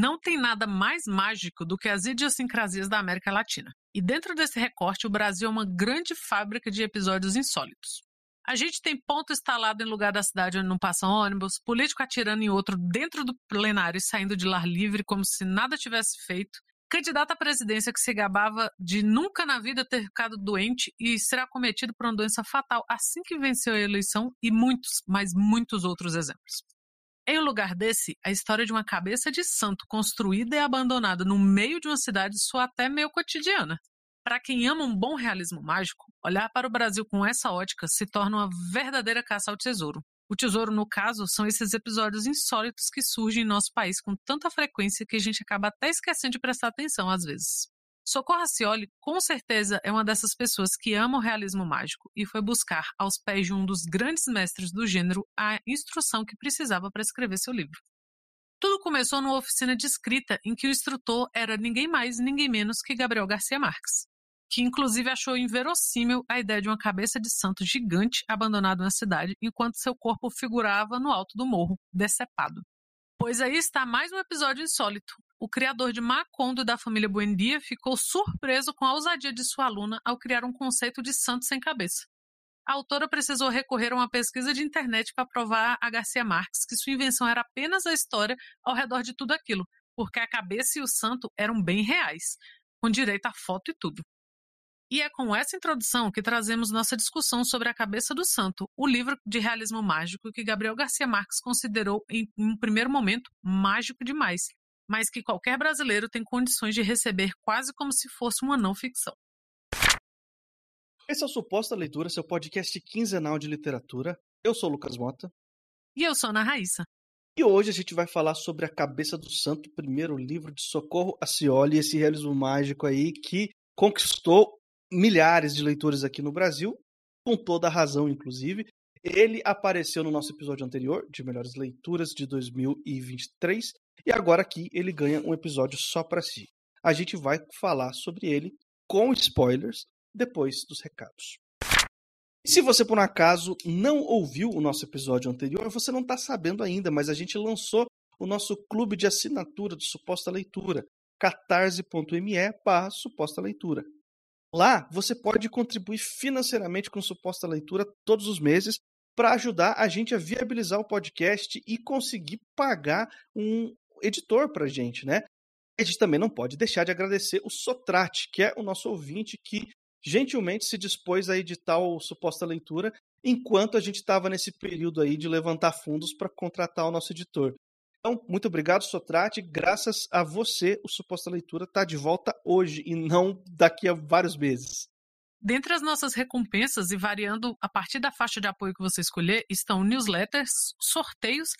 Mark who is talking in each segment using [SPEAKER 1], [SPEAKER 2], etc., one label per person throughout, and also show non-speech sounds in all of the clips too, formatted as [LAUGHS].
[SPEAKER 1] Não tem nada mais mágico do que as idiosincrasias da América Latina. E dentro desse recorte, o Brasil é uma grande fábrica de episódios insólitos. A gente tem ponto instalado em lugar da cidade onde não passa ônibus, político atirando em outro dentro do plenário e saindo de lar livre como se nada tivesse feito, candidato à presidência que se gabava de nunca na vida ter ficado doente e ser acometido por uma doença fatal assim que venceu a eleição e muitos, mas muitos outros exemplos. Em lugar desse, a história de uma cabeça de santo construída e abandonada no meio de uma cidade soa até meio cotidiana. Para quem ama um bom realismo mágico, olhar para o Brasil com essa ótica se torna uma verdadeira caça ao tesouro. O tesouro, no caso, são esses episódios insólitos que surgem em nosso país com tanta frequência que a gente acaba até esquecendo de prestar atenção às vezes. Socorro Racioli, com certeza, é uma dessas pessoas que ama o realismo mágico e foi buscar, aos pés de um dos grandes mestres do gênero, a instrução que precisava para escrever seu livro. Tudo começou numa oficina de escrita em que o instrutor era ninguém mais, ninguém menos que Gabriel Garcia Marques, que inclusive achou inverossímil a ideia de uma cabeça de santo gigante abandonado na cidade enquanto seu corpo figurava no alto do morro, decepado. Pois aí está mais um episódio insólito. O criador de Macondo da família Buendia ficou surpreso com a ousadia de sua aluna ao criar um conceito de santo sem cabeça. A autora precisou recorrer a uma pesquisa de internet para provar a Garcia Marques que sua invenção era apenas a história ao redor de tudo aquilo, porque a cabeça e o santo eram bem reais, com direito a foto e tudo. E é com essa introdução que trazemos nossa discussão sobre A Cabeça do Santo, o livro de realismo mágico que Gabriel Garcia Marques considerou, em um primeiro momento, mágico demais, mas que qualquer brasileiro tem condições de receber quase como se fosse uma não ficção.
[SPEAKER 2] Esse é o Suposta Leitura, seu podcast quinzenal de literatura. Eu sou o Lucas Mota.
[SPEAKER 1] E eu sou Ana Raíssa.
[SPEAKER 2] E hoje a gente vai falar sobre A Cabeça do Santo, primeiro livro de Socorro Acioli, esse realismo mágico aí que conquistou milhares de leitores aqui no Brasil, com toda a razão, inclusive. Ele apareceu no nosso episódio anterior, de Melhores Leituras de 2023, e agora aqui ele ganha um episódio só para si. A gente vai falar sobre ele com spoilers depois dos recados. Se você, por um acaso, não ouviu o nosso episódio anterior, você não está sabendo ainda, mas a gente lançou o nosso clube de assinatura do Suposta Leitura, catarse.me barra suposta leitura. Lá você pode contribuir financeiramente com suposta leitura todos os meses para ajudar a gente a viabilizar o podcast e conseguir pagar um editor para a gente, né? A gente também não pode deixar de agradecer o Sotrate, que é o nosso ouvinte que gentilmente se dispôs a editar o suposta leitura enquanto a gente estava nesse período aí de levantar fundos para contratar o nosso editor. Então, muito obrigado, Sotrate. Graças a você, o Suposta Leitura está de volta hoje e não daqui a vários meses.
[SPEAKER 1] Dentre as nossas recompensas e variando a partir da faixa de apoio que você escolher, estão newsletters, sorteios,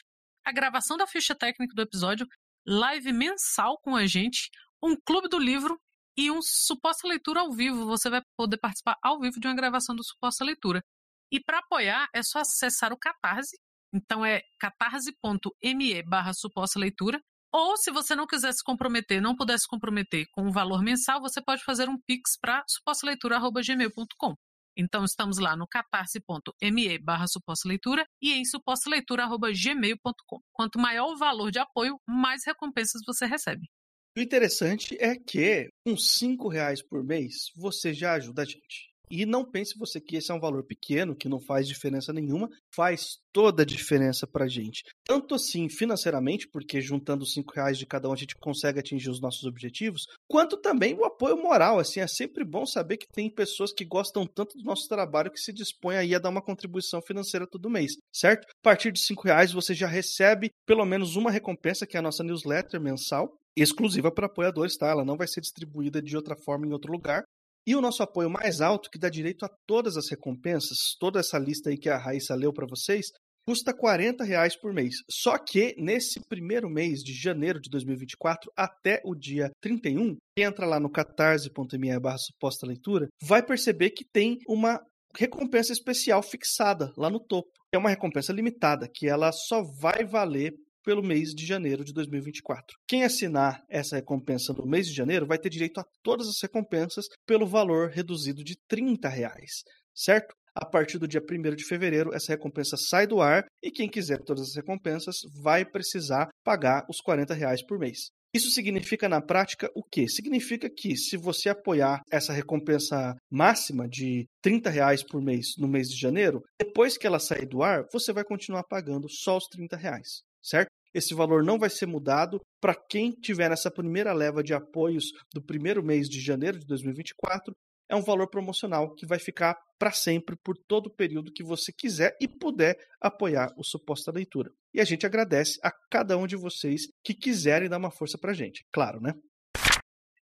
[SPEAKER 1] a gravação da ficha técnica do episódio, live mensal com a gente, um clube do livro e um suposta leitura ao vivo. Você vai poder participar ao vivo de uma gravação do suposta leitura. E para apoiar é só acessar o Catarse então é catarse.me barra suposta leitura. Ou se você não quiser se comprometer, não puder se comprometer com o valor mensal, você pode fazer um pix para supostaleitura.gmail.com. Então estamos lá no catarse.me barra suposta leitura e em supostaleitura.gmail.com. Quanto maior o valor de apoio, mais recompensas você recebe.
[SPEAKER 2] O interessante é que com cinco reais por mês você já ajuda a gente. E não pense você que esse é um valor pequeno, que não faz diferença nenhuma, faz toda a diferença pra gente. Tanto assim financeiramente, porque juntando cinco reais de cada um a gente consegue atingir os nossos objetivos, quanto também o apoio moral. Assim, é sempre bom saber que tem pessoas que gostam tanto do nosso trabalho que se dispõem aí a dar uma contribuição financeira todo mês, certo? A partir de cinco reais você já recebe pelo menos uma recompensa, que é a nossa newsletter mensal, exclusiva para apoiadores, tá? Ela não vai ser distribuída de outra forma em outro lugar. E o nosso apoio mais alto, que dá direito a todas as recompensas, toda essa lista aí que a Raíssa leu para vocês, custa R$ reais por mês. Só que nesse primeiro mês de janeiro de 2024 até o dia 31, quem entra lá no catarse.me barra suposta leitura, vai perceber que tem uma recompensa especial fixada lá no topo. É uma recompensa limitada, que ela só vai valer pelo mês de janeiro de 2024. Quem assinar essa recompensa no mês de janeiro vai ter direito a todas as recompensas pelo valor reduzido de 30 reais, certo? A partir do dia 1 de fevereiro, essa recompensa sai do ar e quem quiser todas as recompensas vai precisar pagar os 40 reais por mês. Isso significa na prática o quê? Significa que se você apoiar essa recompensa máxima de 30 reais por mês no mês de janeiro, depois que ela sair do ar, você vai continuar pagando só os 30 reais, certo? Esse valor não vai ser mudado para quem tiver nessa primeira leva de apoios do primeiro mês de janeiro de 2024 é um valor promocional que vai ficar para sempre por todo o período que você quiser e puder apoiar o Suposta Leitura. E a gente agradece a cada um de vocês que quiserem dar uma força para a gente, claro, né?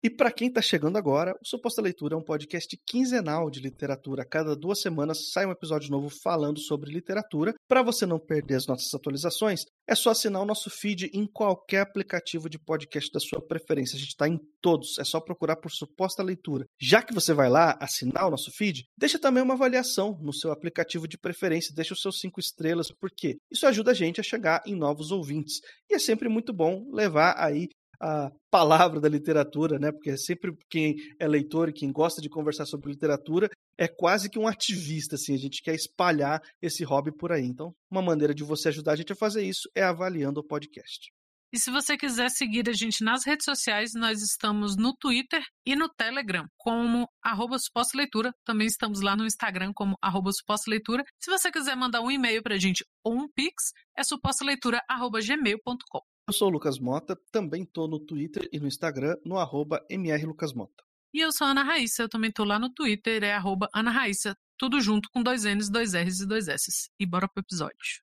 [SPEAKER 2] E para quem está chegando agora, o Suposta Leitura é um podcast quinzenal de literatura. Cada duas semanas sai um episódio novo falando sobre literatura. Para você não perder as nossas atualizações, é só assinar o nosso feed em qualquer aplicativo de podcast da sua preferência. A gente está em todos, é só procurar por Suposta Leitura. Já que você vai lá assinar o nosso feed, deixa também uma avaliação no seu aplicativo de preferência, deixa os seus cinco estrelas, porque isso ajuda a gente a chegar em novos ouvintes. E é sempre muito bom levar aí a palavra da literatura, né? Porque é sempre quem é leitor e quem gosta de conversar sobre literatura é quase que um ativista, assim, a gente quer espalhar esse hobby por aí. Então, uma maneira de você ajudar a gente a fazer isso é avaliando o podcast.
[SPEAKER 1] E se você quiser seguir a gente nas redes sociais, nós estamos no Twitter e no Telegram como arroba Leitura. Também estamos lá no Instagram como arroba Leitura. Se você quiser mandar um e-mail para a gente ou um pix, é supostaleitura.gmail.com.
[SPEAKER 2] Eu sou o Lucas Mota, também estou no Twitter e no Instagram, no arroba mrlucasmota.
[SPEAKER 1] E eu sou a Ana Raíssa, eu também estou lá no Twitter, é arroba Ana Raíssa, tudo junto com dois N's, dois R's e dois S's. E bora pro episódio.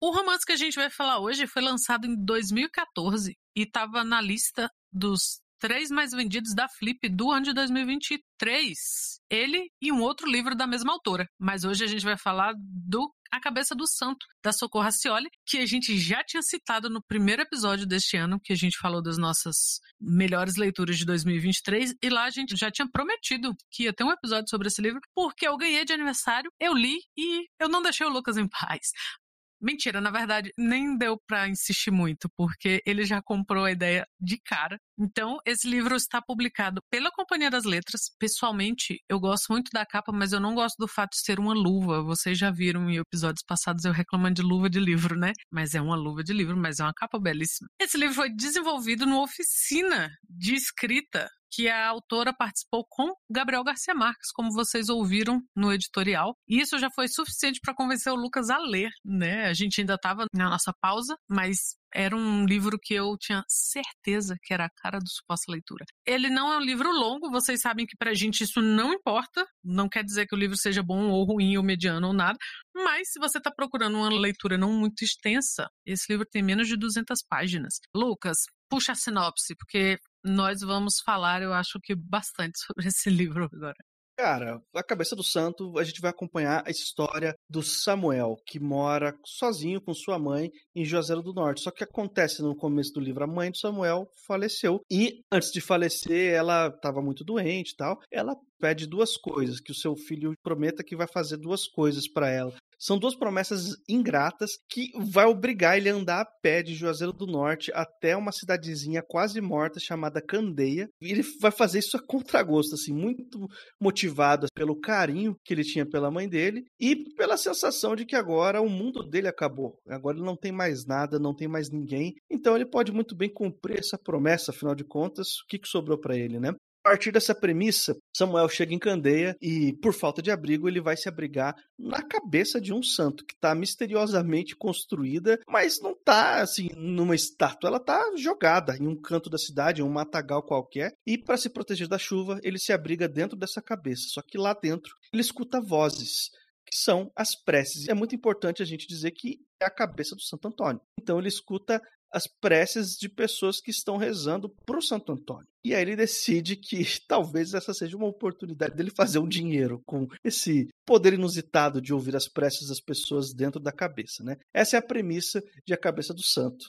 [SPEAKER 1] O romance que a gente vai falar hoje foi lançado em 2014 e estava na lista dos três mais vendidos da Flip do ano de 2023. Ele e um outro livro da mesma autora. Mas hoje a gente vai falar do A Cabeça do Santo, da Socorro Racioli, que a gente já tinha citado no primeiro episódio deste ano, que a gente falou das nossas melhores leituras de 2023. E lá a gente já tinha prometido que ia ter um episódio sobre esse livro, porque eu ganhei de aniversário, eu li e eu não deixei o Lucas em paz. Mentira, na verdade, nem deu para insistir muito, porque ele já comprou a ideia de cara. Então, esse livro está publicado pela Companhia das Letras. Pessoalmente, eu gosto muito da capa, mas eu não gosto do fato de ser uma luva. Vocês já viram em episódios passados eu reclamando de luva de livro, né? Mas é uma luva de livro, mas é uma capa belíssima. Esse livro foi desenvolvido numa oficina de escrita que a autora participou com Gabriel Garcia Marques, como vocês ouviram no editorial. E isso já foi suficiente para convencer o Lucas a ler, né? A gente ainda estava na nossa pausa, mas era um livro que eu tinha certeza que era a cara do suposta leitura. Ele não é um livro longo, vocês sabem que pra gente isso não importa, não quer dizer que o livro seja bom ou ruim ou mediano ou nada, mas se você está procurando uma leitura não muito extensa, esse livro tem menos de 200 páginas. Lucas, puxa a sinopse, porque nós vamos falar, eu acho que bastante [LAUGHS] sobre esse livro agora.
[SPEAKER 2] Cara, a cabeça do santo, a gente vai acompanhar a história do Samuel, que mora sozinho com sua mãe em Juazeiro do Norte. Só que acontece no começo do livro, a mãe do Samuel faleceu e antes de falecer, ela estava muito doente e tal. Ela pede duas coisas, que o seu filho prometa que vai fazer duas coisas para ela. São duas promessas ingratas que vai obrigar ele a andar a pé de Juazeiro do Norte até uma cidadezinha quase morta chamada Candeia. E ele vai fazer isso a contragosto, assim, muito motivado pelo carinho que ele tinha pela mãe dele e pela sensação de que agora o mundo dele acabou. Agora ele não tem mais nada, não tem mais ninguém. Então ele pode muito bem cumprir essa promessa, afinal de contas, o que, que sobrou para ele, né? A partir dessa premissa, Samuel chega em Candeia e, por falta de abrigo, ele vai se abrigar na cabeça de um santo que está misteriosamente construída, mas não está assim numa estátua, ela está jogada em um canto da cidade, em um matagal qualquer, e para se proteger da chuva, ele se abriga dentro dessa cabeça. Só que lá dentro ele escuta vozes que são as preces. É muito importante a gente dizer que é a cabeça do Santo Antônio. Então ele escuta as preces de pessoas que estão rezando para o Santo Antônio. E aí ele decide que [LAUGHS] talvez essa seja uma oportunidade dele fazer um dinheiro com esse poder inusitado de ouvir as preces das pessoas dentro da cabeça, né? Essa é a premissa de A Cabeça do Santo.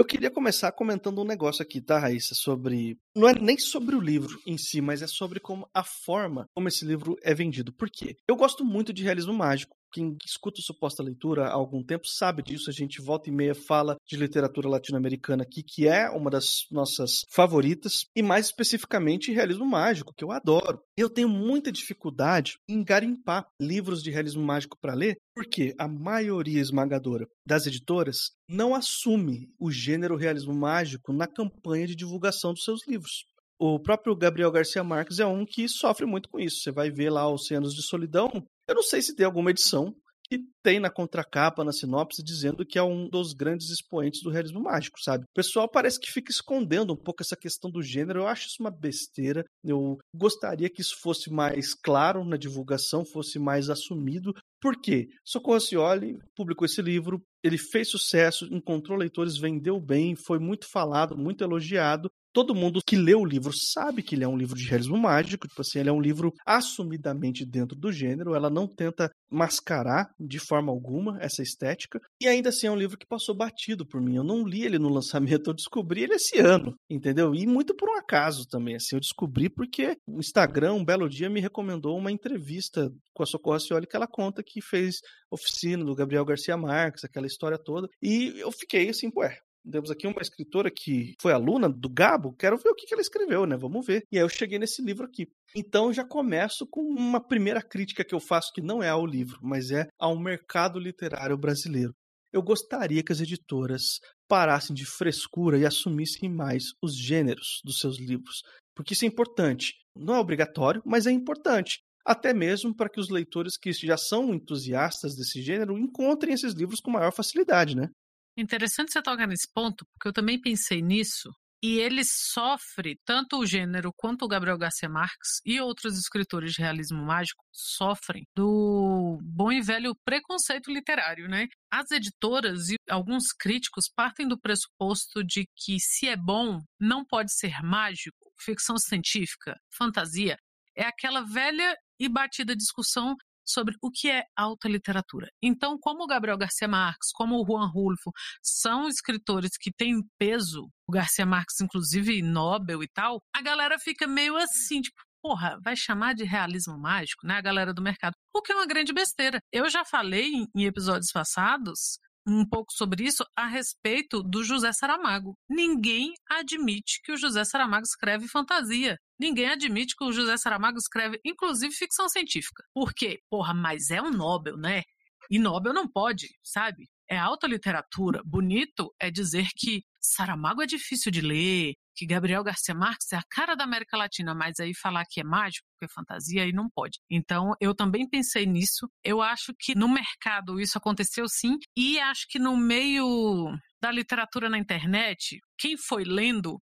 [SPEAKER 2] Eu queria começar comentando um negócio aqui, tá, Raíssa? Sobre. Não é nem sobre o livro em si, mas é sobre como a forma como esse livro é vendido. Por quê? Eu gosto muito de realismo mágico. Quem escuta o Suposta Leitura há algum tempo sabe disso. A gente volta e meia fala de literatura latino-americana aqui, que é uma das nossas favoritas, e mais especificamente realismo mágico, que eu adoro. Eu tenho muita dificuldade em garimpar livros de realismo mágico para ler, porque a maioria esmagadora das editoras não assume o gênero realismo mágico na campanha de divulgação dos seus livros. O próprio Gabriel Garcia Marques é um que sofre muito com isso. Você vai ver lá os Cenos de Solidão. Eu não sei se tem alguma edição que tem na contracapa, na sinopse, dizendo que é um dos grandes expoentes do realismo mágico, sabe? O pessoal parece que fica escondendo um pouco essa questão do gênero. Eu acho isso uma besteira. Eu gostaria que isso fosse mais claro na divulgação, fosse mais assumido. Por quê? Socorro Cioli publicou esse livro, ele fez sucesso, encontrou leitores, vendeu bem, foi muito falado, muito elogiado, todo mundo que lê o livro sabe que ele é um livro de realismo mágico, tipo assim, ele é um livro assumidamente dentro do gênero, ela não tenta mascarar de forma alguma essa estética, e ainda assim é um livro que passou batido por mim. Eu não li ele no lançamento, eu descobri ele esse ano, entendeu? E muito por um acaso também, assim, eu descobri porque o Instagram, um belo dia, me recomendou uma entrevista com a Socorro Cioli que ela conta que fez oficina do Gabriel Garcia Marques, aquela história toda, e eu fiquei assim, ué, temos aqui uma escritora que foi aluna do Gabo, quero ver o que, ela escreveu, né? Vamos ver. E aí eu cheguei nesse livro aqui. Então já começo com uma primeira crítica que eu faço, que não é ao livro, mas é ao mercado literário brasileiro. Eu gostaria que as editoras parassem de frescura e assumissem mais os gêneros dos seus livros, porque isso é importante. Não é obrigatório, mas é importante. Até mesmo para que os leitores que já são entusiastas desse gênero encontrem esses livros com maior facilidade, né?
[SPEAKER 1] Interessante você tocar nesse ponto, porque eu também pensei nisso. E ele sofre, tanto o gênero quanto o Gabriel Garcia Marques e outros escritores de realismo mágico sofrem do bom e velho preconceito literário, né? As editoras e alguns críticos partem do pressuposto de que se é bom, não pode ser mágico, ficção científica, fantasia. É aquela velha e batida discussão sobre o que é alta literatura. Então, como o Gabriel Garcia Marques, como o Juan Rulfo, são escritores que têm peso, o Garcia Marques, inclusive, Nobel e tal, a galera fica meio assim, tipo, porra, vai chamar de realismo mágico, né? A galera do mercado. O que é uma grande besteira. Eu já falei em episódios passados um pouco sobre isso a respeito do José Saramago. Ninguém admite que o José Saramago escreve fantasia. Ninguém admite que o José Saramago escreve, inclusive, ficção científica. Por quê? Porra, mas é um Nobel, né? E Nobel não pode, sabe? É alta literatura. Bonito é dizer que Saramago é difícil de ler, que Gabriel Garcia Marques é a cara da América Latina, mas aí falar que é mágico, que é fantasia, aí não pode. Então, eu também pensei nisso. Eu acho que no mercado isso aconteceu sim, e acho que no meio da literatura na internet, quem foi lendo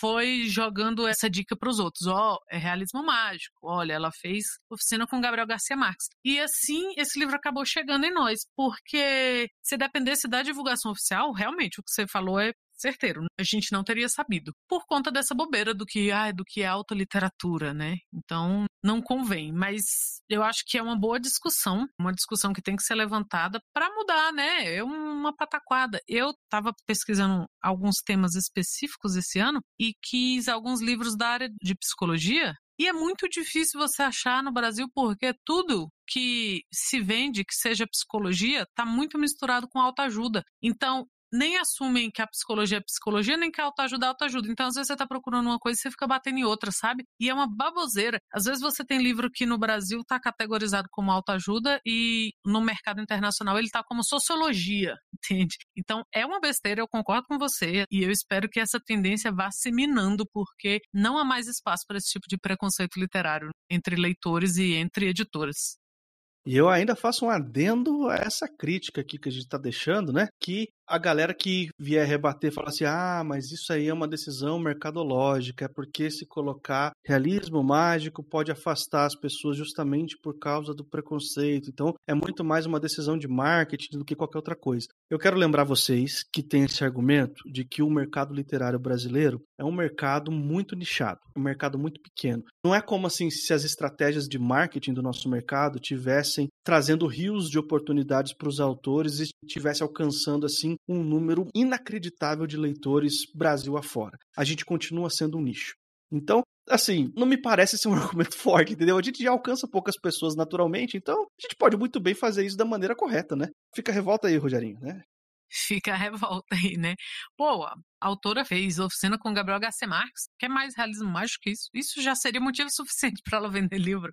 [SPEAKER 1] foi jogando essa dica para os outros. Ó, oh, é realismo mágico. Olha, ela fez oficina com Gabriel Garcia Marques. E assim, esse livro acabou chegando em nós, porque se dependesse da divulgação oficial, realmente o que você falou é certeiro. A gente não teria sabido. Por conta dessa bobeira do que, ah, do que é alta literatura, né? Então, não convém. Mas eu acho que é uma boa discussão, uma discussão que tem que ser levantada para mudar, né? É uma pataquada. Eu estava pesquisando alguns temas específicos esse ano e quis alguns livros da área de psicologia e é muito difícil você achar no Brasil porque tudo que se vende, que seja psicologia, está muito misturado com autoajuda. Então, nem assumem que a psicologia é psicologia, nem que a autoajuda é autoajuda. Então, às vezes, você tá procurando uma coisa e você fica batendo em outra, sabe? E é uma baboseira. Às vezes, você tem livro que no Brasil tá categorizado como autoajuda e no mercado internacional ele tá como sociologia, [LAUGHS] entende? Então, é uma besteira, eu concordo com você e eu espero que essa tendência vá se minando, porque não há mais espaço para esse tipo de preconceito literário entre leitores e entre editoras.
[SPEAKER 2] E eu ainda faço um adendo a essa crítica aqui que a gente está deixando, né? Que a galera que vier rebater fala assim: ah, mas isso aí é uma decisão mercadológica, é porque se colocar realismo mágico pode afastar as pessoas justamente por causa do preconceito. Então é muito mais uma decisão de marketing do que qualquer outra coisa. Eu quero lembrar vocês que tem esse argumento de que o mercado literário brasileiro é um mercado muito nichado, um mercado muito pequeno. Não é como assim se as estratégias de marketing do nosso mercado tivessem trazendo rios de oportunidades para os autores e tivesse alcançando assim um número inacreditável de leitores Brasil afora. A gente continua sendo um nicho. Então, assim, não me parece ser um [LAUGHS] argumento forte, entendeu? A gente já alcança poucas pessoas naturalmente, então a gente pode muito bem fazer isso da maneira correta, né? Fica revolta aí, Rogerinho, né?
[SPEAKER 1] Fica a revolta aí, né? Pô, a autora fez oficina com Gabriel Garcia Marques, que é mais realismo mágico que isso. Isso já seria motivo [LAUGHS] suficiente para ela vender livro.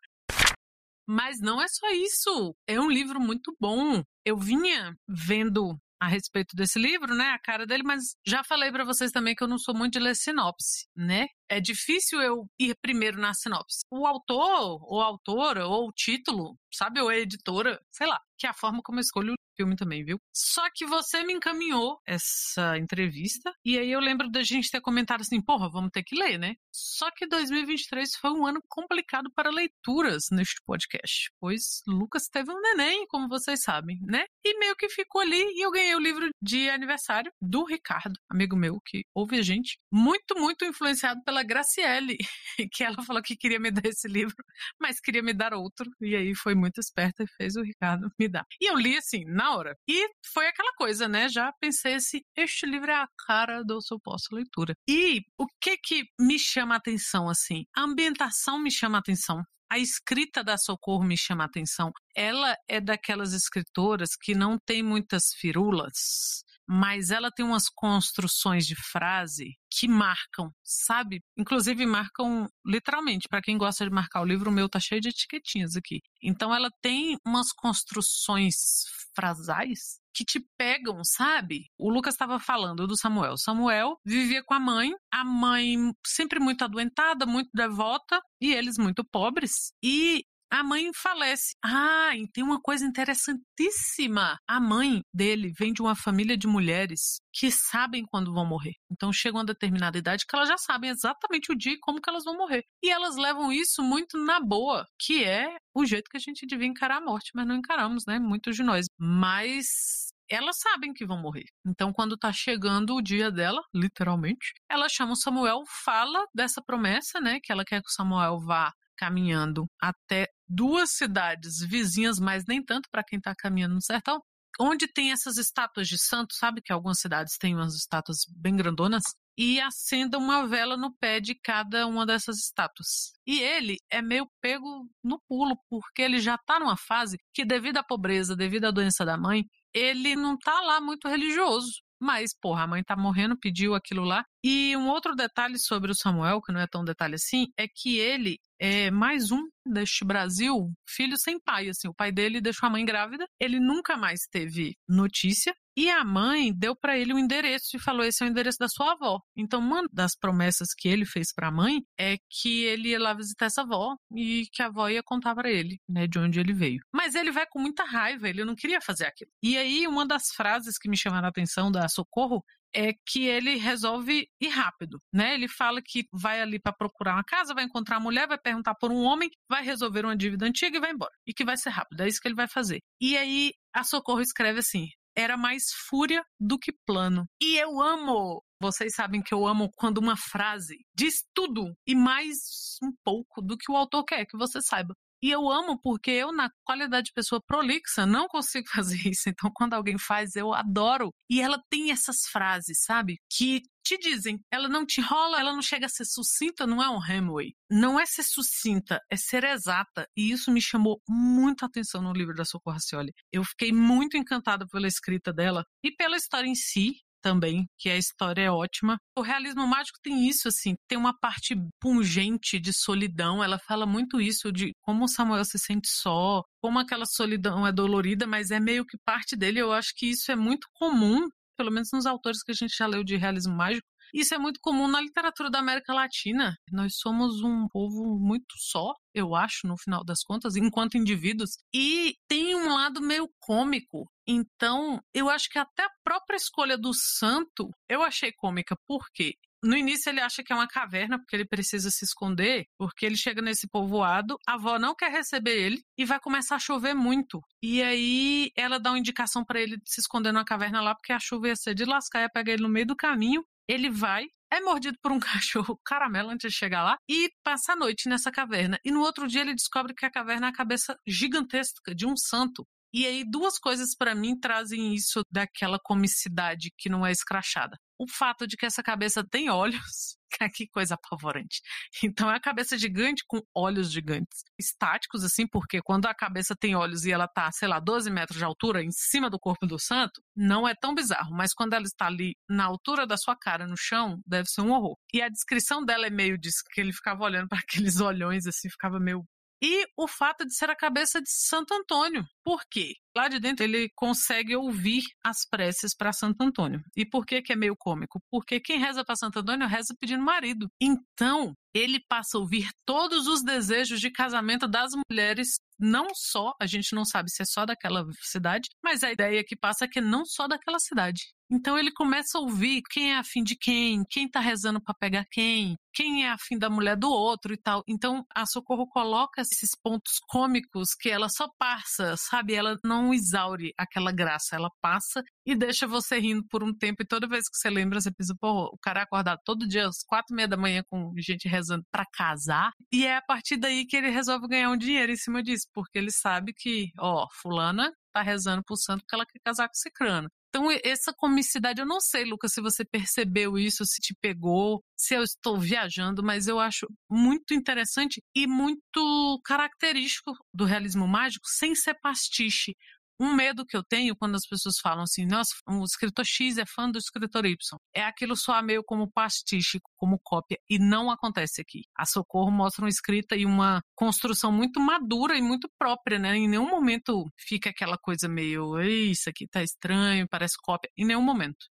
[SPEAKER 1] Mas não é só isso. É um livro muito bom. Eu vinha vendo a respeito desse livro, né? A cara dele, mas já falei para vocês também que eu não sou muito de ler sinopse, né? É difícil eu ir primeiro na sinopse. O autor, ou autora, ou o título, sabe? Ou a editora, sei lá, que é a forma como eu escolho filme também, viu? Só que você me encaminhou essa entrevista e aí eu lembro da gente ter comentado assim, porra, vamos ter que ler, né? Só que 2023 foi um ano complicado para leituras neste podcast, pois Lucas teve um neném, como vocês sabem, né? E meio que ficou ali e eu ganhei o livro de aniversário do Ricardo, amigo meu que ouve a gente, muito, muito influenciado pela Graciele, [LAUGHS] que ela falou que queria me dar esse livro, mas queria me dar outro, e aí foi muito esperta e fez o Ricardo [LAUGHS] me dar. E eu li assim, na hora. E foi aquela coisa, né? Já pensei assim, este livro é a cara do seu pós-leitura. E o que que me chama a atenção, assim? A ambientação me chama a atenção. A escrita da Socorro me chama a atenção. Ela é daquelas escritoras que não tem muitas firulas, mas ela tem umas construções de frase que marcam, sabe? Inclusive marcam literalmente. Para quem gosta de marcar o livro, o meu tá cheio de etiquetinhas aqui. Então ela tem umas construções frasais que te pegam, sabe? O Lucas estava falando do Samuel. Samuel vivia com a mãe, a mãe sempre muito adoentada, muito devota, e eles muito pobres. E a mãe falece. Ah, e tem uma coisa interessantíssima. A mãe dele vem de uma família de mulheres que sabem quando vão morrer. Então chega uma determinada idade que elas já sabem exatamente o dia e como que elas vão morrer. E elas levam isso muito na boa, que é o jeito que a gente devia encarar a morte, mas não encaramos, né? Muitos de nós. Mas elas sabem que vão morrer. Então, quando tá chegando o dia dela, literalmente, ela chama o Samuel, fala dessa promessa, né? Que ela quer que o Samuel vá caminhando até duas cidades vizinhas, mas nem tanto para quem está caminhando no sertão, onde tem essas estátuas de santo, sabe que algumas cidades têm umas estátuas bem grandonas, e acenda uma vela no pé de cada uma dessas estátuas. E ele é meio pego no pulo, porque ele já está numa fase que, devido à pobreza, devido à doença da mãe, ele não está lá muito religioso. Mas, porra, a mãe tá morrendo, pediu aquilo lá. E um outro detalhe sobre o Samuel, que não é tão detalhe assim, é que ele é mais um deste Brasil, filho sem pai, assim, o pai dele deixou a mãe grávida, ele nunca mais teve notícia, e a mãe deu para ele o um endereço e falou: esse é o endereço da sua avó. Então, uma das promessas que ele fez para a mãe é que ele ia lá visitar essa avó e que a avó ia contar para ele, né, de onde ele veio. Mas ele vai com muita raiva, ele não queria fazer aquilo. E aí, uma das frases que me chamaram a atenção da Socorro é que ele resolve ir rápido, né? Ele fala que vai ali para procurar uma casa, vai encontrar a mulher, vai perguntar por um homem, vai resolver uma dívida antiga e vai embora. E que vai ser rápido, é isso que ele vai fazer. E aí a Socorro escreve assim: era mais fúria do que plano. E eu amo vocês sabem que eu amo quando uma frase diz tudo e mais um pouco do que o autor quer que você saiba. E eu amo porque eu, na qualidade de pessoa prolixa, não consigo [LAUGHS] fazer isso. Então, quando alguém faz, eu adoro. E ela tem essas frases, sabe? Que te dizem, ela não te rola, ela não chega a ser sucinta, não é um Hemingway. Não é ser sucinta, é ser exata. E isso me chamou muito a atenção no livro da Socorro Racioli. Eu fiquei muito encantada pela escrita dela e pela história em si também, que a história é ótima. O realismo mágico tem isso, assim, tem uma parte pungente de solidão. Ela fala muito isso de como o Samuel se sente só, como aquela solidão é dolorida, mas é meio que parte dele. Eu acho que isso é muito comum, pelo menos nos autores que a gente já leu de realismo mágico. Isso é muito comum na literatura da América Latina. Nós somos um povo muito só, eu acho, no final das contas, [LAUGHS] enquanto indivíduos. E tem um lado meio cômico então, eu acho que até a própria escolha do santo eu achei cômica. Por quê? No início ele acha que é uma caverna, porque ele precisa se esconder, porque ele chega nesse povoado, a avó não quer receber ele e vai começar a chover muito. E aí ela dá uma indicação para ele se esconder numa caverna lá, porque a chuva ia ser de lascar, ia pegar ele no meio do caminho. Ele vai, é mordido por um [LAUGHS] cachorro caramelo antes de chegar lá e passa a noite nessa caverna. E no outro dia ele descobre que a caverna é a cabeça gigantesca de um santo. E aí, duas coisas para mim trazem isso daquela comicidade que não é escrachada. O fato de que essa cabeça tem olhos, [LAUGHS] que coisa apavorante. Então é a cabeça gigante com olhos gigantes. Estáticos, assim, porque quando a cabeça tem olhos e ela tá, sei lá, 12 metros de altura em cima do corpo do santo, não é tão bizarro. Mas quando ela está ali na altura da sua cara, no chão, deve ser um horror. E a descrição dela é meio disso, que ele ficava olhando para [LAUGHS] aqueles olhões, assim, ficava meio e o fato de ser a cabeça de Santo Antônio. Por quê? Lá de dentro ele consegue ouvir as preces para Santo Antônio. E por que, que é meio cômico? Porque quem reza para Santo Antônio reza pedindo marido. Então, ele passa a ouvir todos os desejos de casamento das mulheres, não só, a gente não sabe se é só daquela cidade, mas a ideia que passa é que não só daquela cidade. Então ele começa a ouvir quem é afim de quem, quem tá rezando para pegar quem, quem é afim da mulher do outro e tal. Então a Socorro coloca esses pontos cômicos que ela só passa, sabe? Ela não exaure aquela graça, ela passa e deixa você rindo por um tempo. E toda vez que você lembra, você pensa, pô, o cara acordado todo dia às quatro e meia da manhã com gente rezando para casar. E é a partir daí que ele resolve ganhar um dinheiro em cima disso, porque ele sabe que, ó, fulana tá rezando pro santo porque ela quer casar com esse crânio. Então, essa comicidade, eu não sei, Lucas, se você percebeu isso, se te pegou, se eu estou viajando, mas eu acho muito interessante e muito característico do realismo mágico, sem ser pastiche. Um medo que eu tenho quando as pessoas falam assim, nossa, o escritor X é fã do escritor Y. É aquilo soar meio como pastiche, como cópia, e não acontece aqui. A Socorro mostra uma escrita e uma construção muito madura e muito própria, né? Em nenhum momento fica aquela coisa meio, isso aqui tá estranho, parece cópia. Em nenhum momento.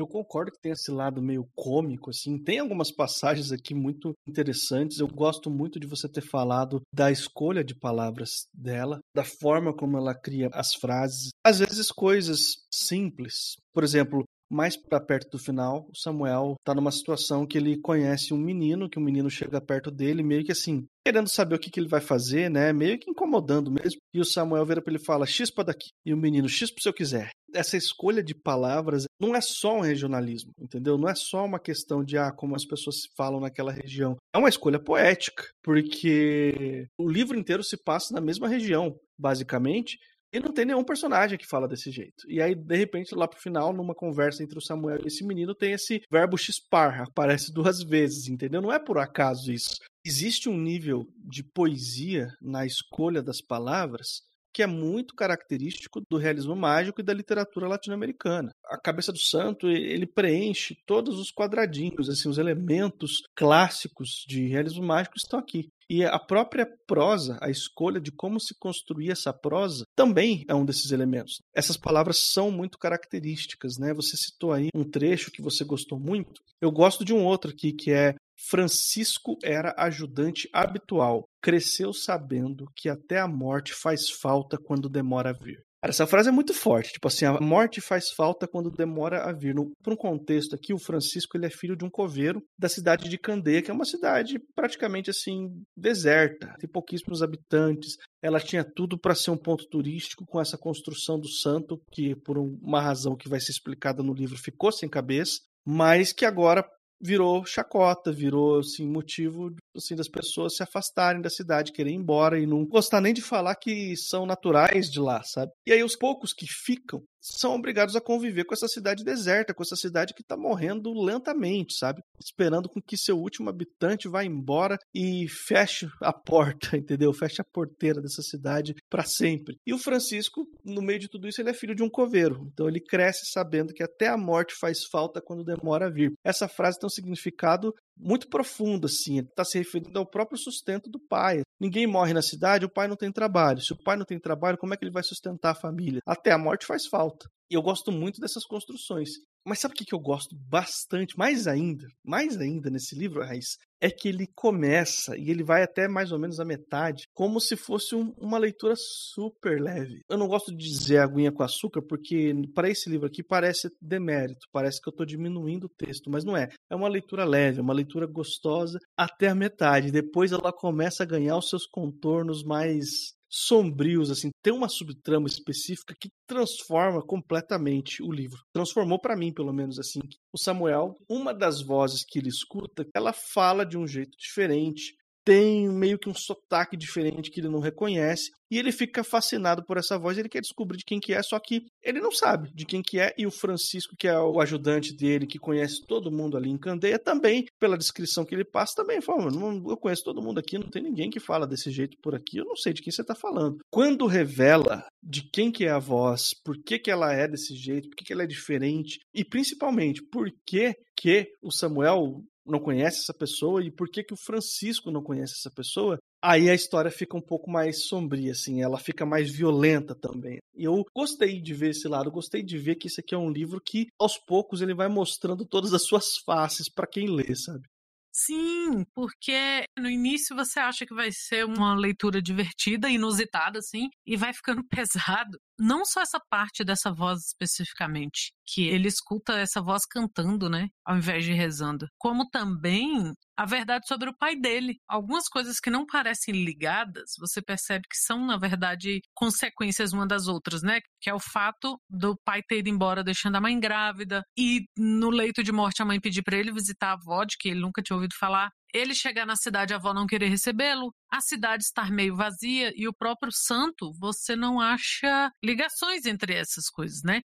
[SPEAKER 2] Eu concordo que tem esse lado meio cômico, assim. Tem algumas passagens aqui muito interessantes. Eu gosto muito de você ter falado da escolha de palavras dela, da forma como ela cria as frases. Às vezes coisas simples. Por exemplo, mais para perto do final, o Samuel tá numa situação que ele conhece um menino, que o um menino chega perto dele, meio que assim, querendo saber o que, que ele vai fazer, né? Meio que incomodando mesmo. E o Samuel vira para ele e fala: X para daqui. E o menino, X pro se eu quiser. Essa escolha de palavras não é só um regionalismo, entendeu? Não é só uma questão de ah, como as pessoas falam naquela região. É uma escolha poética, porque o livro inteiro se passa na mesma região, basicamente, e não tem nenhum personagem que fala desse jeito. E aí, de repente, lá pro final, numa conversa entre o Samuel e esse menino, tem esse verbo xispar, aparece duas vezes, entendeu? Não é por acaso isso. Existe um nível de poesia na escolha das palavras que é muito característico do realismo mágico e da literatura latino-americana. A cabeça do santo, ele preenche todos os quadradinhos, assim, os elementos clássicos de realismo mágico estão aqui. E a própria prosa, a escolha de como se construir essa prosa, também é um desses elementos. Essas palavras são muito características, né? Você citou aí um trecho que você gostou muito. Eu gosto de um outro aqui que é Francisco era ajudante habitual. Cresceu sabendo que até a morte faz falta quando demora a vir. Essa frase é muito forte, tipo assim, a morte faz falta quando demora a vir. Por um contexto aqui, o Francisco ele é filho de um coveiro da cidade de Candeia, que é uma cidade praticamente assim deserta, tem pouquíssimos habitantes. Ela tinha tudo para ser um ponto turístico com essa construção do santo, que por uma razão que vai ser explicada no livro ficou sem cabeça, mas que agora virou chacota, virou assim, motivo assim, das pessoas se afastarem da cidade, querer ir embora e não gostar nem de falar que são naturais de lá, sabe? E aí os poucos que ficam são obrigados a conviver com essa cidade deserta, com essa cidade que está morrendo lentamente, sabe? Esperando com que seu último habitante vá embora e feche a porta, [LAUGHS] entendeu? Feche a porteira dessa cidade para sempre. E o Francisco, no meio de tudo isso, ele é filho de um coveiro. Então ele cresce sabendo que até a morte faz falta quando demora a vir. Essa frase tem um significado muito profundo, assim. Ele está se referindo ao próprio sustento do pai. Ninguém morre na cidade, o pai não tem trabalho. Se o pai não tem trabalho, como é que ele vai sustentar a família? Até a morte faz falta. E eu gosto muito dessas construções. Mas sabe o que eu gosto bastante, mais ainda, mais ainda nesse livro, Raiz? É que ele começa e ele vai até mais ou menos a metade, como se fosse um, uma leitura super leve. Eu não gosto de dizer aguinha com açúcar, porque para esse livro aqui parece demérito, parece que eu estou diminuindo o texto, mas não é. É uma leitura leve, uma leitura gostosa até a metade. Depois ela começa a ganhar os seus contornos mais sombrios, assim, tem uma subtrama específica que transforma completamente o livro. Transformou para mim, pelo menos assim. O Samuel, uma das vozes que ele escuta, ela fala de um jeito diferente. Tem meio que um sotaque diferente que ele não reconhece. E ele fica fascinado por essa voz, ele quer descobrir de quem que é, só que ele não sabe de quem que é. E o Francisco, que é o ajudante dele, que conhece todo mundo ali em Candeia, também, pela descrição que ele passa, também fala, eu conheço todo mundo aqui, não tem ninguém que fala desse jeito por aqui, eu não sei de quem você está falando. Quando revela de quem que é a voz, por que que ela é desse jeito, por que que ela é diferente, e principalmente, por que que o Samuel não conhece essa pessoa e por que que o Francisco não conhece essa pessoa, aí a história fica um pouco mais sombria, assim, ela fica mais violenta também. E eu gostei de ver esse lado, gostei de ver que isso aqui é um livro que, aos poucos, ele vai mostrando todas as suas faces para quem lê, sabe?
[SPEAKER 1] Sim, porque no início você acha que vai ser uma leitura divertida, inusitada, assim, e vai ficando [LAUGHS] pesado. Não só essa parte dessa voz especificamente, que ele escuta essa voz cantando, né, ao invés de rezando, como também a verdade sobre o pai dele. Algumas coisas que não parecem ligadas, você percebe que são, na verdade, consequências uma das outras, né? Que é o fato do pai ter ido embora deixando a mãe grávida e no leito de morte a mãe pedir para ele visitar a avó, de que ele nunca tinha ouvido falar. Ele chegar na cidade, a avó não querer recebê-lo, a cidade estar meio vazia e o próprio santo, você não acha ligações entre essas coisas, né?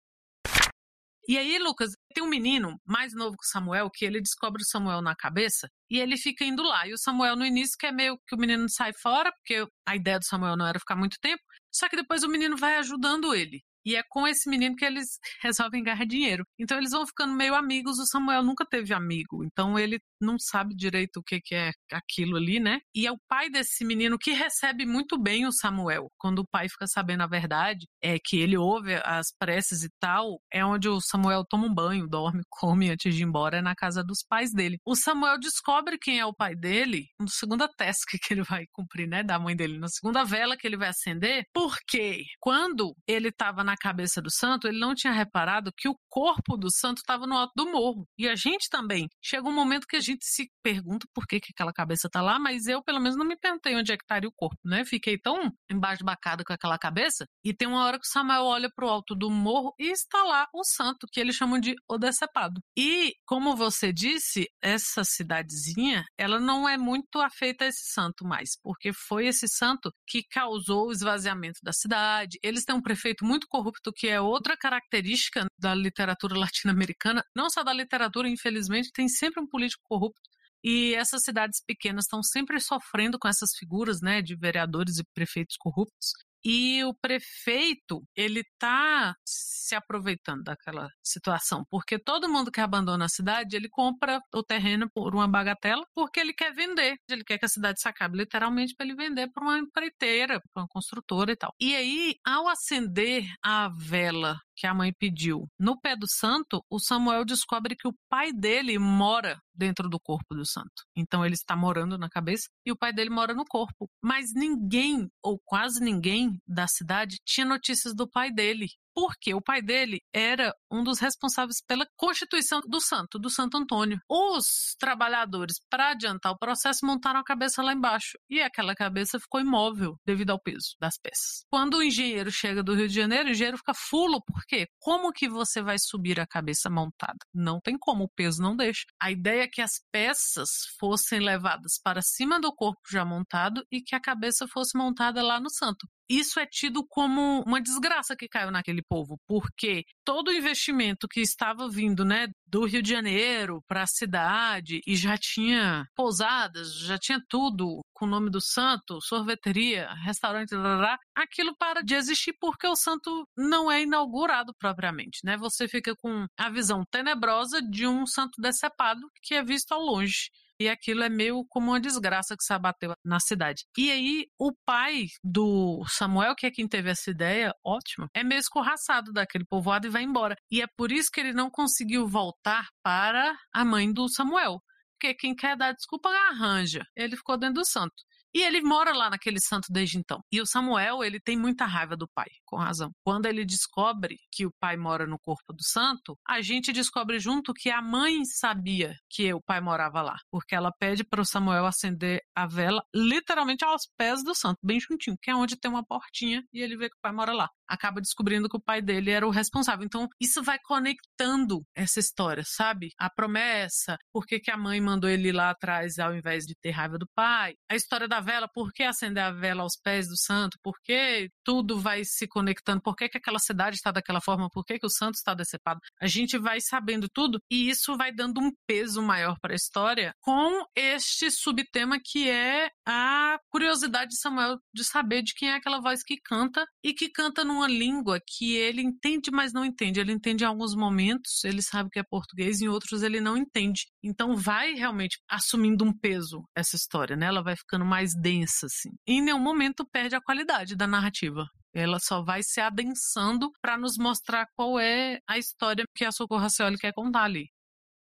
[SPEAKER 1] E aí, Lucas, tem um menino mais novo que o Samuel, que ele descobre o Samuel na cabeça e ele fica indo lá. E o Samuel, no início, quer meio que o menino sai fora, porque a ideia do Samuel não era ficar muito tempo. Só que depois o menino vai ajudando ele. E é com esse menino que eles [LAUGHS] resolvem ganhar dinheiro. Então eles vão ficando meio amigos. O Samuel nunca teve amigo, então ele não sabe direito o que, que é aquilo ali, né? E é o pai desse menino que recebe muito bem o Samuel. Quando o pai fica sabendo a verdade, é que ele ouve as preces e tal, é onde o Samuel toma um banho, dorme, [LAUGHS] come antes de ir embora, é na casa dos pais dele. O Samuel descobre quem é o pai dele na segunda task [LAUGHS] que ele vai cumprir, né, da mãe dele, na segunda vela que ele vai acender, porque quando ele estava na cabeça do santo, ele não tinha reparado que o corpo do santo estava no alto do morro. E a gente também. Chega um momento que a gente se pergunta por que, que aquela cabeça tá lá, mas eu, pelo menos, não me perguntei onde é que estaria o corpo, né? Fiquei tão embasbacada com aquela cabeça. E tem uma hora que o Samuel olha pro alto do morro e está lá o santo, que eles chamam de o decepado. E, como você disse, essa cidadezinha, ela não é muito afeita a esse santo mais, porque foi esse santo que causou o esvaziamento da cidade. Eles têm um prefeito muito corrupto, que é outra característica da literatura latino-americana, não só da literatura, infelizmente, tem sempre um político corrupto. E essas cidades pequenas estão sempre sofrendo com essas figuras, né, de vereadores e prefeitos corruptos. E o prefeito, ele tá se aproveitando daquela situação, porque todo mundo que abandona a cidade, ele compra o terreno por uma bagatela, porque ele quer vender. Ele quer que a cidade se acabe literalmente para ele vender para uma empreiteira, para uma construtora e tal. E aí, ao acender a vela que a mãe pediu. No pé do santo, o Samuel descobre que o pai dele mora dentro do corpo do santo. Então ele está morando na cabeça e o pai dele mora no corpo. Mas ninguém, ou quase ninguém da cidade, tinha notícias do pai dele porque o pai dele era um dos responsáveis pela constituição do santo, do Santo Antônio. Os trabalhadores, para adiantar o processo, montaram a cabeça lá embaixo e aquela cabeça ficou imóvel devido ao peso das peças. Quando o engenheiro chega do Rio de Janeiro, o engenheiro fica fulo, por quê? Como que você vai subir a cabeça montada? Não tem como, o peso não deixa. A ideia é que as peças fossem levadas para cima do corpo já montado e que a cabeça fosse montada lá no santo isso é tido como uma desgraça que caiu naquele povo, porque todo o investimento que estava vindo, né, do Rio de Janeiro para a cidade e já tinha pousadas, já tinha tudo com o nome do santo, sorveteria, restaurante, blá, aquilo para de existir porque o santo não é inaugurado propriamente, né? Você fica com a visão tenebrosa de um santo decepado que é visto ao longe e aquilo é meio como uma desgraça que se abateu na cidade. E aí, o pai do Samuel, que é quem teve essa ideia, ótimo, é meio escorraçado daquele povoado e vai embora. E é por isso que ele não conseguiu voltar para a mãe do Samuel. Porque quem quer dar desculpa arranja. Ele ficou dentro do santo. E ele mora lá naquele santo desde então. E o Samuel, ele tem muita raiva do pai, com razão. Quando ele descobre que o pai mora no corpo do santo, a gente descobre junto que a mãe sabia que o pai morava lá, porque ela pede para o Samuel acender a vela literalmente aos pés do santo, bem juntinho, que é onde tem uma portinha e ele vê que o pai mora lá. Acaba descobrindo que o pai dele era o responsável. Então, isso vai conectando essa história, sabe? A promessa, por que, a mãe mandou ele lá atrás ao invés de ter raiva do pai. A história da vela, por que acender a vela aos pés do santo? Por que tudo vai se conectando? Por que, que aquela cidade está daquela forma? Por que, que o santo está decepado? A gente vai sabendo tudo e isso vai dando um peso maior para a história com este subtema que é a curiosidade de Samuel de saber de quem é aquela voz que canta e que canta numa língua que ele entende, mas não entende. Ele entende em alguns momentos, ele sabe que é português, em outros ele não entende. Então vai realmente assumindo um peso essa história, né? Ela vai ficando mais densa, assim. Em nenhum momento perde a qualidade da narrativa. Ela só vai se adensando para nos mostrar qual é a história que a Socorro Racioli quer contar ali.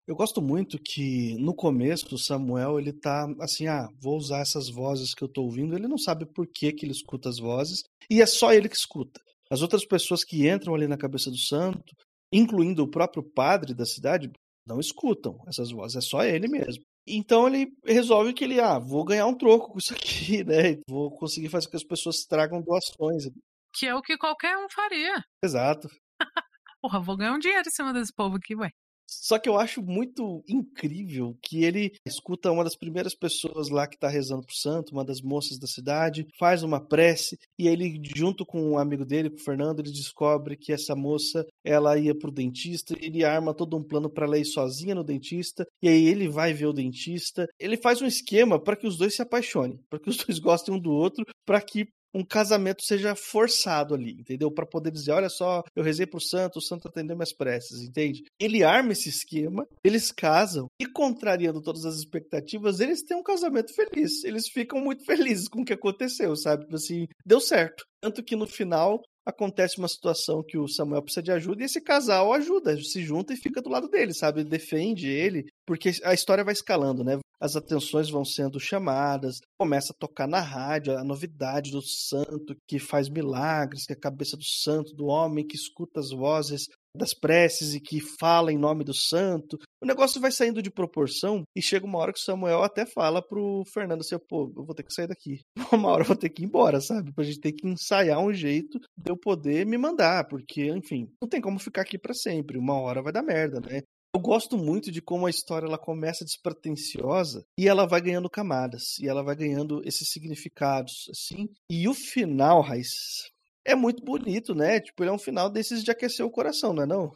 [SPEAKER 2] Eu gosto muito que no começo o Samuel ele tá assim, ah, vou usar essas vozes que eu tô ouvindo. Ele não sabe por que, que ele escuta as vozes e é só ele que escuta. As outras pessoas que entram ali na cabeça do santo, incluindo o próprio padre da cidade, não escutam essas vozes, é só ele mesmo. Então ele resolve que ele, ah, vou ganhar um troco com isso aqui, [LAUGHS] né? Vou conseguir fazer com que as pessoas tragam doações.
[SPEAKER 1] Que é o que qualquer um faria.
[SPEAKER 2] Exato. [LAUGHS]
[SPEAKER 1] Porra, vou ganhar um dinheiro em cima desse povo aqui, ué.
[SPEAKER 2] Só que eu acho muito incrível que ele escuta uma das primeiras pessoas lá que está rezando pro santo, uma das moças da cidade, faz uma prece e ele junto com um amigo dele, com o Fernando, ele descobre que essa moça, ela ia pro dentista, ele arma todo um plano para ela ir sozinha no dentista, e aí ele vai ver o dentista. Ele faz um esquema para que os dois se apaixonem, para que os dois [LAUGHS] gostem um do outro, para que um casamento seja forçado ali, entendeu? Para poder dizer, olha só, eu rezei pro santo, o santo atendeu minhas preces, entende? Ele arma esse esquema, eles casam e contrariando todas as expectativas, eles têm um casamento feliz. Eles ficam muito [LAUGHS] felizes com o que aconteceu, sabe? Tipo assim, deu certo. Tanto que no final acontece uma situação que o Samuel precisa de ajuda e esse casal ajuda, se junta e fica do lado dele, sabe? Defende ele, porque a história vai escalando, né? As atenções vão sendo chamadas, começa a tocar na rádio a novidade do santo que faz milagres, que é a cabeça do santo, do homem que escuta as vozes das preces e que fala em nome do santo. O negócio vai saindo de proporção e chega uma hora que o Samuel até fala pro Fernando assim, pô, eu vou ter que sair daqui. [LAUGHS] Uma hora eu vou ter que ir embora, sabe? Pra gente ter que ensaiar um jeito de eu poder me mandar, porque, enfim, não tem como ficar aqui para sempre. Uma hora vai dar merda, né? Eu gosto muito de como a história ela começa despretensiosa e ela vai ganhando camadas e ela vai ganhando esses significados assim. E o final, Raiz, é muito bonito, né? Tipo, ele é um final desses de aquecer o coração, não é não?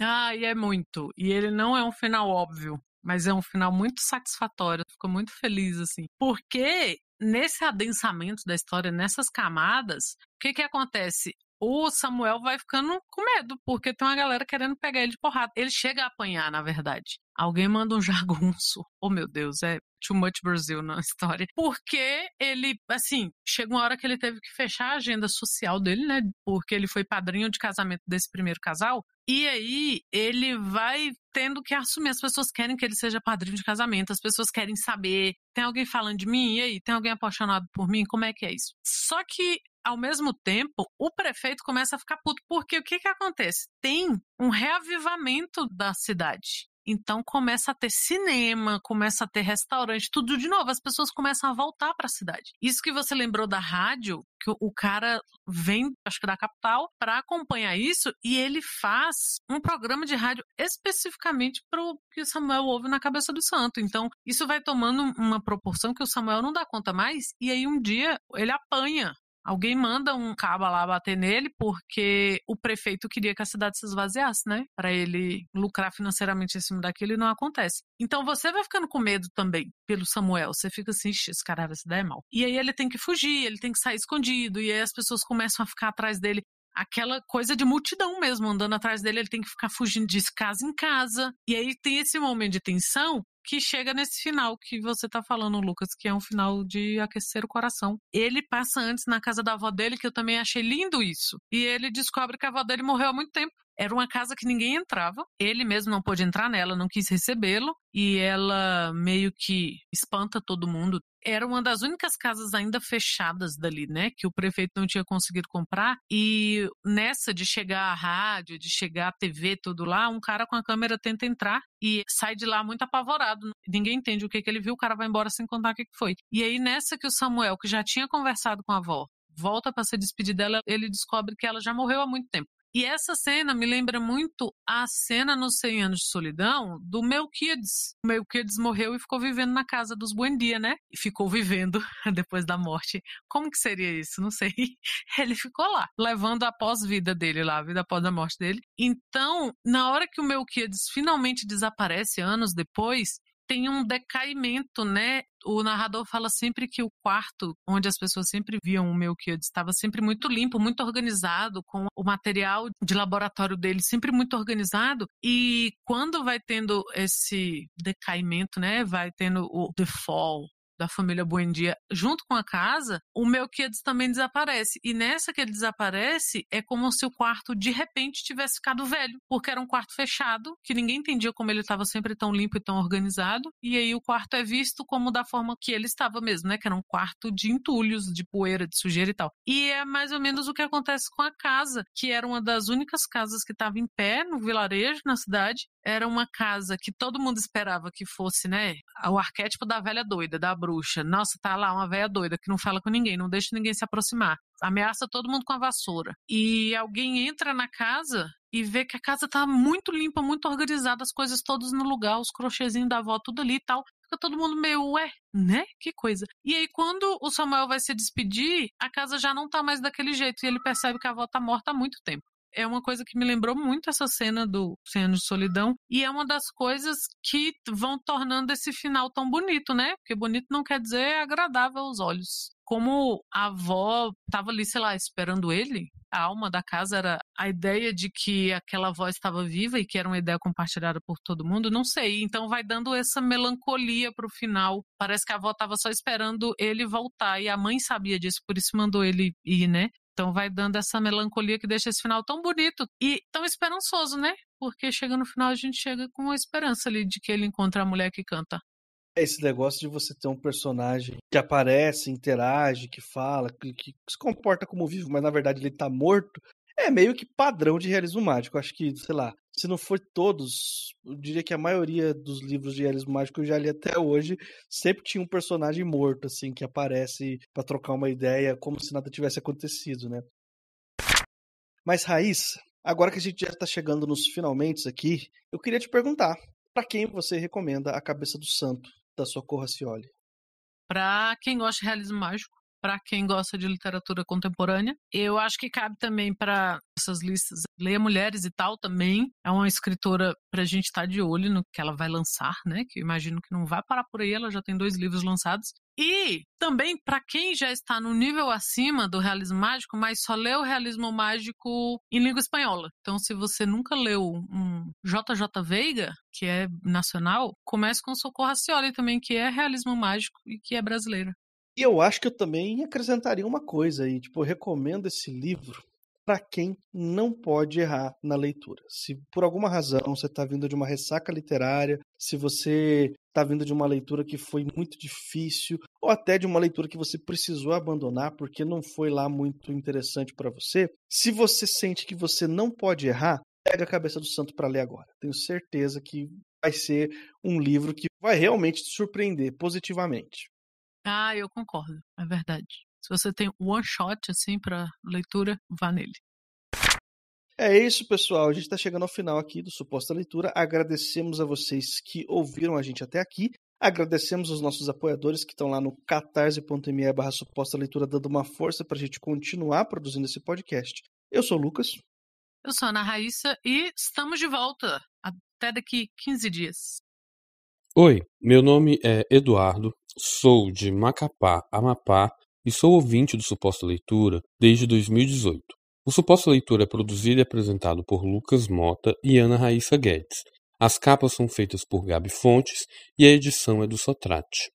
[SPEAKER 1] Ah, e é muito. E ele não é um final óbvio, mas é um final muito satisfatório. Fico muito feliz, assim. Porque nesse adensamento da história, nessas camadas, o que que acontece? O Samuel vai ficando com medo, porque tem uma galera querendo pegar ele de porrada. Ele chega a apanhar, na verdade. Alguém manda um [LAUGHS] jagunço. Oh, meu Deus, é too much Brasil na história. Porque ele, assim, chega uma hora que ele teve que fechar a agenda social dele, né? Porque ele foi padrinho de casamento desse primeiro casal. E aí ele vai tendo que assumir. As pessoas querem que ele seja padrinho de casamento, as pessoas querem saber. Tem alguém falando de mim? E aí? Tem alguém apaixonado por mim? Como é que é isso? Só que ao mesmo tempo, o prefeito começa a ficar puto, porque o que que acontece? Tem um reavivamento da cidade. Então começa a ter cinema, começa a ter restaurante, tudo de novo. As pessoas começam a voltar para a cidade. Isso que você lembrou da rádio, que o cara vem, acho que da capital, para acompanhar isso e ele faz um programa de rádio especificamente para o que o Samuel ouve na cabeça do santo. Então isso vai tomando uma proporção que o Samuel não dá conta mais e aí um dia ele apanha Alguém manda um caba lá bater nele porque o prefeito queria que a cidade se esvaziasse, né? Para ele lucrar financeiramente em cima daquilo e não acontece. Então você vai ficando com medo também pelo Samuel. Você fica assim, esse cara vai se dar mal. E aí ele tem que fugir, ele tem que sair escondido. E aí as pessoas começam a ficar atrás dele aquela coisa de multidão mesmo, andando atrás dele, ele tem que ficar fugindo de casa em casa. E aí tem esse momento de tensão que chega nesse final que você tá falando, Lucas, que é um final de aquecer o coração. Ele passa antes na casa da avó dele, que eu também achei lindo isso. E ele descobre que a avó dele morreu há muito tempo. Era uma casa que ninguém entrava. Ele mesmo não pôde entrar nela, não quis recebê-lo. E ela meio que espanta todo mundo. Era uma das únicas casas ainda fechadas dali, né? Que o prefeito não tinha conseguido comprar. E nessa de chegar a rádio, de chegar a TV, tudo lá, um cara com a câmera tenta entrar e sai de lá muito apavorado. Ninguém entende o que, que ele viu, o cara vai embora sem contar o que, que foi. E aí, nessa que o Samuel, que já tinha conversado com a avó, volta para se despedir dela, ele descobre que ela já morreu há muito tempo. E essa cena me lembra muito a cena nos 100 anos de solidão do Melquiades. O Melquiades morreu e ficou vivendo na casa dos Buendia, né? E ficou vivendo [LAUGHS] depois da morte. Como que seria isso? Não sei. [LAUGHS] Ele ficou lá, levando a pós-vida dele lá, a vida após a morte dele. Então, na hora que o Melquiades finalmente desaparece, anos depois, tem um decaimento, né? O narrador fala sempre que o quarto, onde as pessoas sempre viam o Melquiades, estava sempre muito limpo, muito organizado, com o material de laboratório dele sempre muito organizado. E quando vai tendo esse decaimento, né? Vai tendo o default, da família Buendia junto com a casa, o Melquiades também desaparece. E nessa que ele desaparece, é como se o quarto de repente tivesse ficado velho, porque era um quarto fechado, que ninguém entendia como ele estava sempre tão limpo e tão organizado. E aí o quarto é visto como da forma que ele estava mesmo, né? Que era um quarto de entulhos, de poeira, de sujeira e tal. E é mais ou menos o que acontece com a casa, que era uma das únicas casas que estava em pé no vilarejo, na cidade, era uma casa que todo mundo esperava que fosse, né, o arquétipo da velha doida, da bruxa. Nossa, tá lá uma velha doida que não fala com ninguém, não deixa ninguém se aproximar. Ameaça todo mundo com a vassoura. E alguém entra na casa e vê que a casa tá muito limpa, muito organizada, as coisas todas no lugar, os crochêzinhos da avó tudo ali e tal. Fica todo mundo meio, ué, né? Que coisa. E aí, quando o Samuel vai se despedir, a casa já não tá mais daquele jeito e ele percebe que a avó tá morta há muito tempo é uma coisa que me lembrou muito essa cena do Cem Anos de Solidão. E é uma das coisas que vão tornando esse final tão bonito, né? Porque bonito não quer dizer agradável aos olhos. Como a avó estava ali, sei lá, esperando ele, a alma da casa era a ideia de que aquela voz estava viva e que era uma ideia compartilhada por todo mundo, não sei. Então vai dando essa melancolia pro final. Parece que a avó estava só esperando ele voltar e a mãe sabia disso, por isso mandou ele ir, né? Então vai dando essa melancolia que deixa esse final tão bonito e tão esperançoso, né? Porque chega no final a gente chega com a esperança ali de que ele encontra a mulher que canta.
[SPEAKER 2] É esse negócio de você ter um personagem que aparece, interage, que fala, que, que se comporta como vivo, mas na verdade ele tá morto, é meio que padrão de realismo mágico. Acho que, sei lá, se não for todos, eu diria que a maioria dos livros de realismo mágico que eu já li até hoje, sempre tinha um personagem morto, assim, que aparece para trocar uma ideia, como se nada tivesse acontecido, né? Mas, Raíssa, agora que a gente já está chegando nos finalmente aqui, eu queria te perguntar, para quem você recomenda A Cabeça do Santo, da Socorro Cioli?
[SPEAKER 1] Para quem gosta de realismo mágico, para quem gosta de literatura contemporânea. Eu acho que cabe também para essas listas. Leia Mulheres e tal também. É uma escritora para a gente estar tá de olho no que ela vai lançar, né? Que eu imagino que não vai parar por aí. Ela já tem dois livros lançados. E também para quem já está no nível acima do realismo mágico, mas só leu o realismo mágico em língua espanhola. Então, se você nunca leu um JJ Veiga, que é nacional, comece com Socorro Racioli também, que é realismo mágico e que é brasileira.
[SPEAKER 2] E eu acho que eu também acrescentaria uma coisa aí, tipo, eu recomendo esse livro para quem não pode errar na leitura. Se por alguma razão você está vindo de uma ressaca literária, se você está vindo de uma leitura que foi muito difícil, ou até de uma leitura que você precisou abandonar porque não foi lá muito interessante para você, se você sente que você não pode errar, pega a cabeça do santo para ler agora. Tenho certeza que vai ser um livro que vai realmente te surpreender positivamente.
[SPEAKER 1] Ah, eu concordo, é verdade. Se você tem one shot assim para leitura, vá nele.
[SPEAKER 2] É isso, pessoal. A gente está chegando ao final aqui do Suposta Leitura. Agradecemos a vocês que ouviram a gente até aqui. Agradecemos os nossos apoiadores que estão lá no catarse.me barra suposta leitura, dando uma força para a gente continuar produzindo esse podcast. Eu sou o Lucas.
[SPEAKER 1] Eu sou a Ana Raíssa e estamos de volta até daqui 15 dias.
[SPEAKER 3] Oi, meu nome é Eduardo Sou de Macapá, Amapá e sou ouvinte do Suposta Leitura desde 2018. O Suposta Leitura é produzido e apresentado por Lucas Mota e Ana Raíssa Guedes. As capas são feitas por Gabi Fontes e a edição é do Sotrate.